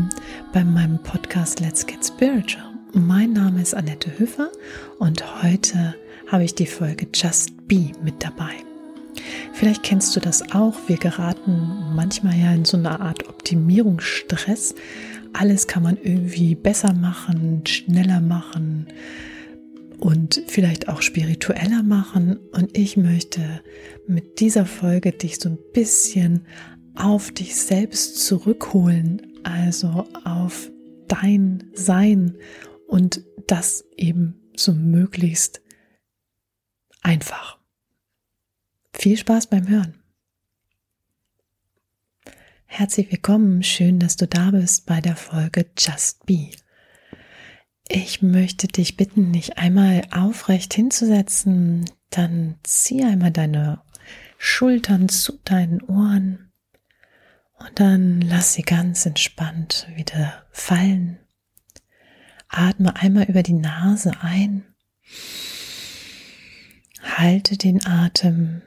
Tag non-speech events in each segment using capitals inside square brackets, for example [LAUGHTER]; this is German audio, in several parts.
willkommen bei meinem Podcast Let's Get Spiritual. Mein Name ist Annette Höfer und heute habe ich die Folge Just Be mit dabei. Vielleicht kennst du das auch. Wir geraten manchmal ja in so eine Art Optimierungsstress. Alles kann man irgendwie besser machen, schneller machen und vielleicht auch spiritueller machen. Und ich möchte mit dieser Folge dich so ein bisschen auf dich selbst zurückholen, also auf dein Sein und das eben so möglichst einfach. Viel Spaß beim Hören. Herzlich willkommen, schön, dass du da bist bei der Folge Just Be. Ich möchte dich bitten, dich einmal aufrecht hinzusetzen, dann zieh einmal deine Schultern zu deinen Ohren und dann lass sie ganz entspannt wieder fallen. Atme einmal über die Nase ein. Halte den Atem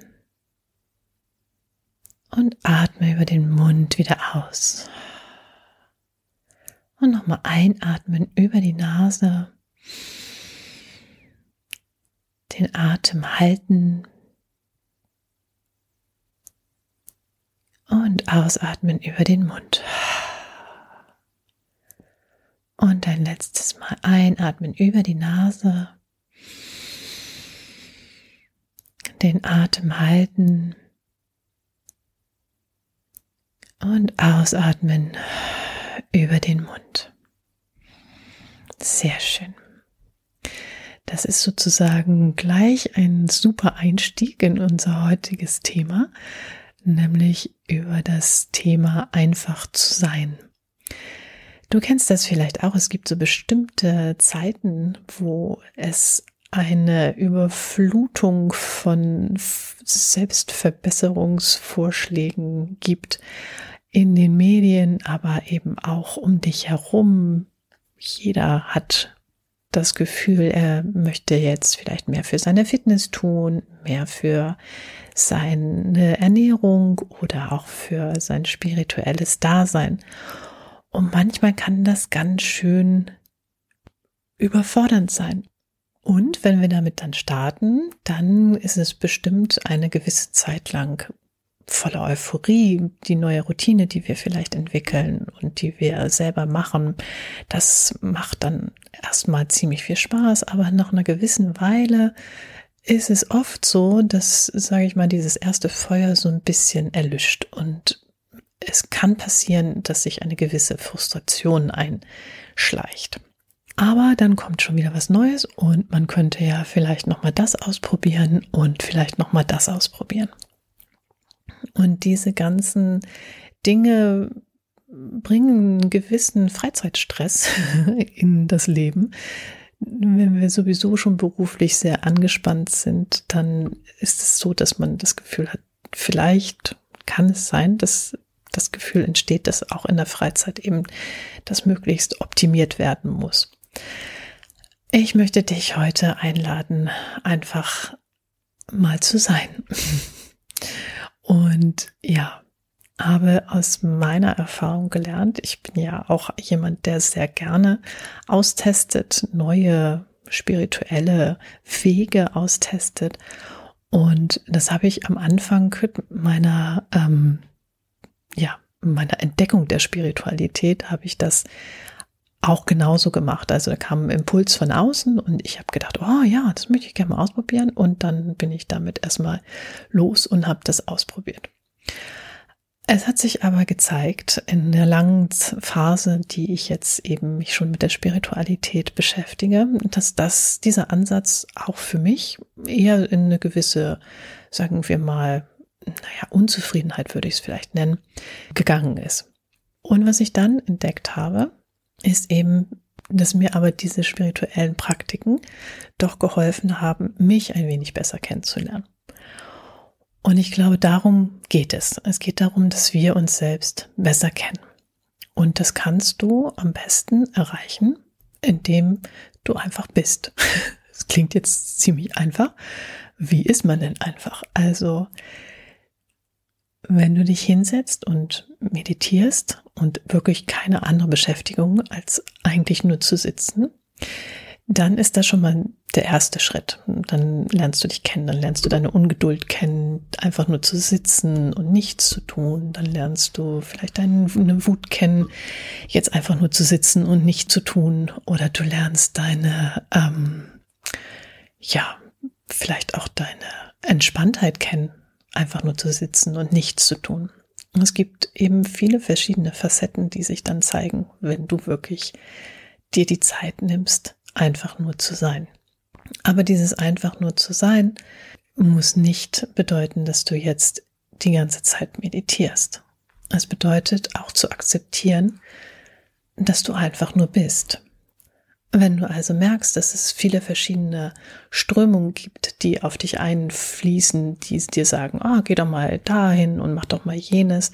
und atme über den Mund wieder aus. Und nochmal einatmen über die Nase. Den Atem halten und ausatmen über den Mund. Und ein letztes Mal einatmen über die Nase. Den Atem halten. Und ausatmen über den Mund. Sehr schön. Das ist sozusagen gleich ein super Einstieg in unser heutiges Thema, nämlich über das Thema einfach zu sein. Du kennst das vielleicht auch. Es gibt so bestimmte Zeiten, wo es eine Überflutung von Selbstverbesserungsvorschlägen gibt in den Medien, aber eben auch um dich herum. Jeder hat das Gefühl, er möchte jetzt vielleicht mehr für seine Fitness tun, mehr für seine Ernährung oder auch für sein spirituelles Dasein. Und manchmal kann das ganz schön überfordernd sein. Und wenn wir damit dann starten, dann ist es bestimmt eine gewisse Zeit lang voller Euphorie, die neue Routine, die wir vielleicht entwickeln und die wir selber machen, das macht dann erstmal ziemlich viel Spaß, aber nach einer gewissen Weile ist es oft so, dass, sage ich mal, dieses erste Feuer so ein bisschen erlischt und es kann passieren, dass sich eine gewisse Frustration einschleicht. Aber dann kommt schon wieder was Neues und man könnte ja vielleicht noch mal das ausprobieren und vielleicht noch mal das ausprobieren. Und diese ganzen Dinge bringen einen gewissen Freizeitstress [LAUGHS] in das Leben. Wenn wir sowieso schon beruflich sehr angespannt sind, dann ist es so, dass man das Gefühl hat, vielleicht kann es sein, dass das Gefühl entsteht, dass auch in der Freizeit eben das möglichst optimiert werden muss. Ich möchte dich heute einladen, einfach mal zu sein. [LAUGHS] Und ja, habe aus meiner Erfahrung gelernt, ich bin ja auch jemand, der sehr gerne austestet, neue spirituelle Wege austestet. Und das habe ich am Anfang meiner, ähm, ja, meiner Entdeckung der Spiritualität habe ich das auch genauso gemacht. Also da kam ein Impuls von außen und ich habe gedacht, oh ja, das möchte ich gerne mal ausprobieren. Und dann bin ich damit erstmal los und habe das ausprobiert. Es hat sich aber gezeigt in der langen Phase, die ich jetzt eben mich schon mit der Spiritualität beschäftige, dass das, dieser Ansatz auch für mich eher in eine gewisse, sagen wir mal, naja, Unzufriedenheit würde ich es vielleicht nennen, gegangen ist. Und was ich dann entdeckt habe, ist eben, dass mir aber diese spirituellen Praktiken doch geholfen haben, mich ein wenig besser kennenzulernen. Und ich glaube, darum geht es. Es geht darum, dass wir uns selbst besser kennen. Und das kannst du am besten erreichen, indem du einfach bist. [LAUGHS] Das klingt jetzt ziemlich einfach. Wie ist man denn einfach? Also, wenn du dich hinsetzt und meditierst und wirklich keine andere Beschäftigung als eigentlich nur zu sitzen, dann ist das schon mal der erste Schritt. Dann lernst du dich kennen, dann lernst du deine Ungeduld kennen, einfach nur zu sitzen und nichts zu tun. Dann lernst du vielleicht deine Wut kennen, jetzt einfach nur zu sitzen und nichts zu tun. Oder du lernst deine, ähm, ja, vielleicht auch deine Entspanntheit kennen, einfach nur zu sitzen und nichts zu tun. Es gibt eben viele verschiedene Facetten, die sich dann zeigen, wenn du wirklich dir die Zeit nimmst, einfach nur zu sein. Aber dieses einfach nur zu sein muss nicht bedeuten, dass du jetzt die ganze Zeit meditierst. Es bedeutet auch zu akzeptieren, dass du einfach nur bist. Wenn du also merkst, dass es viele verschiedene Strömungen gibt, die auf dich einfließen, die dir sagen, ah, oh, geh doch mal dahin und mach doch mal jenes,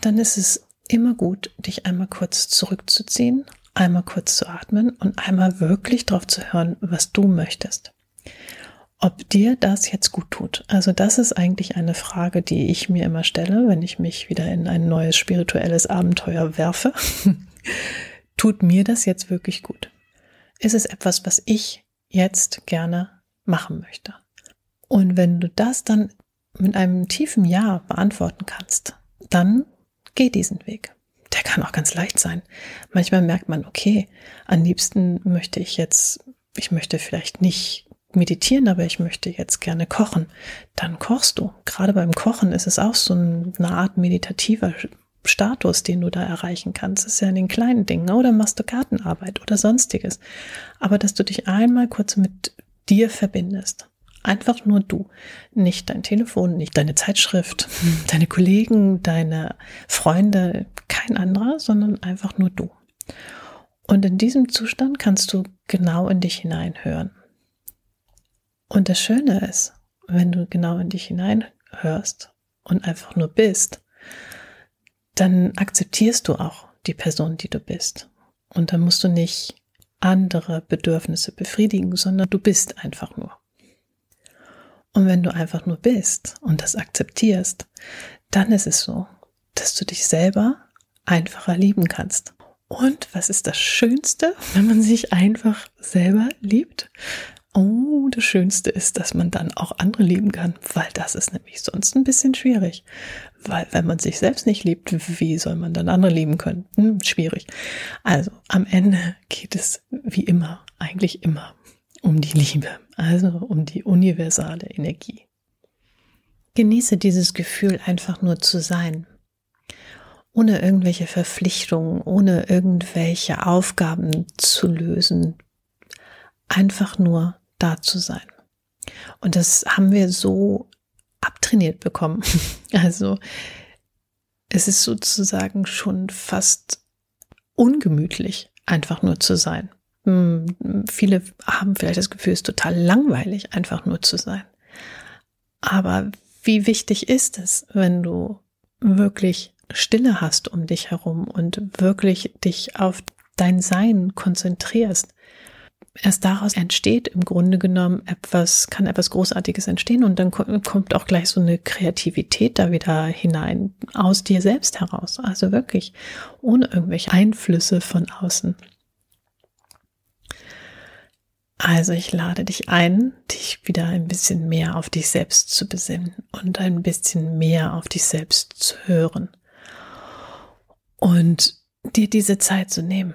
dann ist es immer gut, dich einmal kurz zurückzuziehen, einmal kurz zu atmen und einmal wirklich drauf zu hören, was du möchtest. Ob dir das jetzt gut tut. Also das ist eigentlich eine Frage, die ich mir immer stelle, wenn ich mich wieder in ein neues spirituelles Abenteuer werfe. [LAUGHS] tut mir das jetzt wirklich gut? ist es etwas, was ich jetzt gerne machen möchte. Und wenn du das dann mit einem tiefen Ja beantworten kannst, dann geh diesen Weg. Der kann auch ganz leicht sein. Manchmal merkt man, okay, am liebsten möchte ich jetzt, ich möchte vielleicht nicht meditieren, aber ich möchte jetzt gerne kochen. Dann kochst du. Gerade beim Kochen ist es auch so eine Art meditativer Status, den du da erreichen kannst, ist ja in den kleinen Dingen. Oder machst du Gartenarbeit oder sonstiges. Aber dass du dich einmal kurz mit dir verbindest. Einfach nur du. Nicht dein Telefon, nicht deine Zeitschrift, deine Kollegen, deine Freunde, kein anderer, sondern einfach nur du. Und in diesem Zustand kannst du genau in dich hineinhören. Und das Schöne ist, wenn du genau in dich hineinhörst und einfach nur bist, dann akzeptierst du auch die Person, die du bist. Und dann musst du nicht andere Bedürfnisse befriedigen, sondern du bist einfach nur. Und wenn du einfach nur bist und das akzeptierst, dann ist es so, dass du dich selber einfacher lieben kannst. Und was ist das Schönste, wenn man sich einfach selber liebt? Oh, das Schönste ist, dass man dann auch andere lieben kann, weil das ist nämlich sonst ein bisschen schwierig. Weil wenn man sich selbst nicht liebt, wie soll man dann andere lieben können? Hm, schwierig. Also am Ende geht es wie immer, eigentlich immer um die Liebe, also um die universale Energie. Genieße dieses Gefühl einfach nur zu sein, ohne irgendwelche Verpflichtungen, ohne irgendwelche Aufgaben zu lösen, einfach nur da zu sein. Und das haben wir so abtrainiert bekommen. [LAUGHS] Also es ist sozusagen schon fast ungemütlich, einfach nur zu sein. Hm, viele haben vielleicht das Gefühl, es ist total langweilig, einfach nur zu sein. Aber wie wichtig ist es, wenn du wirklich Stille hast um dich herum und wirklich dich auf dein Sein konzentrierst, erst daraus entsteht im Grunde genommen etwas, kann etwas Großartiges entstehen und dann kommt auch gleich so eine Kreativität da wieder hinein, aus dir selbst heraus. Also wirklich ohne irgendwelche Einflüsse von außen. Also ich lade dich ein, dich wieder ein bisschen mehr auf dich selbst zu besinnen und ein bisschen mehr auf dich selbst zu hören und dir diese Zeit zu nehmen.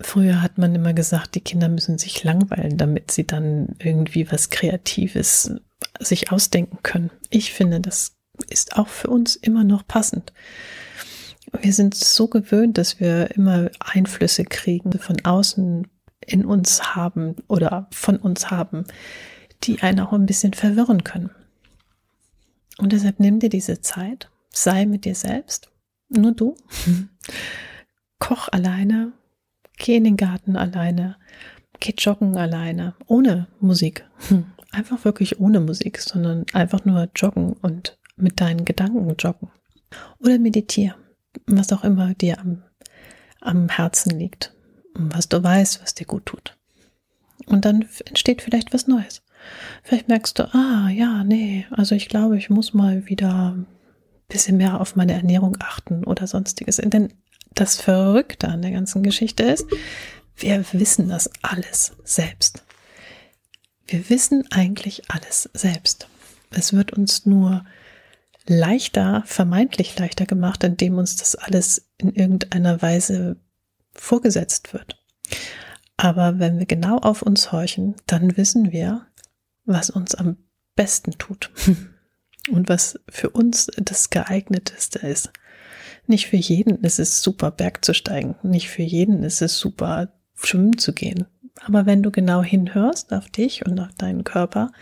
Früher hat man immer gesagt, die Kinder müssen sich langweilen, damit sie dann irgendwie was Kreatives sich ausdenken können. Ich finde, das ist auch für uns immer noch passend. Wir sind so gewöhnt, dass wir immer Einflüsse kriegen, von außen in uns haben oder von uns haben, die einen auch ein bisschen verwirren können. Und deshalb nimm dir diese Zeit, sei mit dir selbst, nur du, [LAUGHS] koch alleine, Geh in den Garten alleine. Geh joggen alleine. Ohne Musik. [LAUGHS] Einfach wirklich ohne Musik, sondern einfach nur joggen und mit deinen Gedanken joggen. Oder meditiere. Was auch immer dir am, am Herzen liegt. Was du weißt, was dir gut tut. Und dann entsteht vielleicht was Neues. Vielleicht merkst du, ah, ja, nee, also ich glaube, ich muss mal wieder bisschen mehr auf meine Ernährung achten oder sonstiges. Denn das Verrückte an der ganzen Geschichte ist, wir wissen das alles selbst. Wir wissen eigentlich alles selbst. Es wird uns nur leichter, vermeintlich leichter gemacht, indem uns das alles in irgendeiner Weise vorgesetzt wird. Aber wenn wir genau auf uns horchen, dann wissen wir, was uns am besten tut [LAUGHS] und was für uns das geeigneteste ist. Nicht für jeden ist es super, Berg zu steigen. Nicht für jeden ist es super, schwimmen zu gehen. Aber wenn du genau hinhörst auf dich und auf deinen Körper,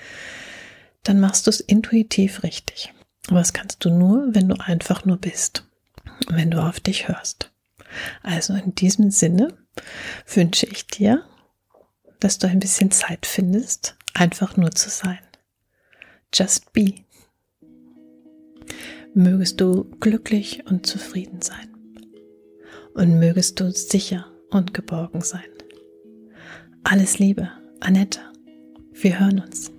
dann machst du es intuitiv richtig. Aber das kannst du nur, wenn du einfach nur bist, wenn du auf dich hörst. Also in diesem Sinne wünsche ich dir, dass du ein bisschen Zeit findest, einfach nur zu sein. Just be. Mögest du glücklich und zufrieden sein. Und mögest du sicher und geborgen sein. Alles Liebe, Annette. Wir hören uns.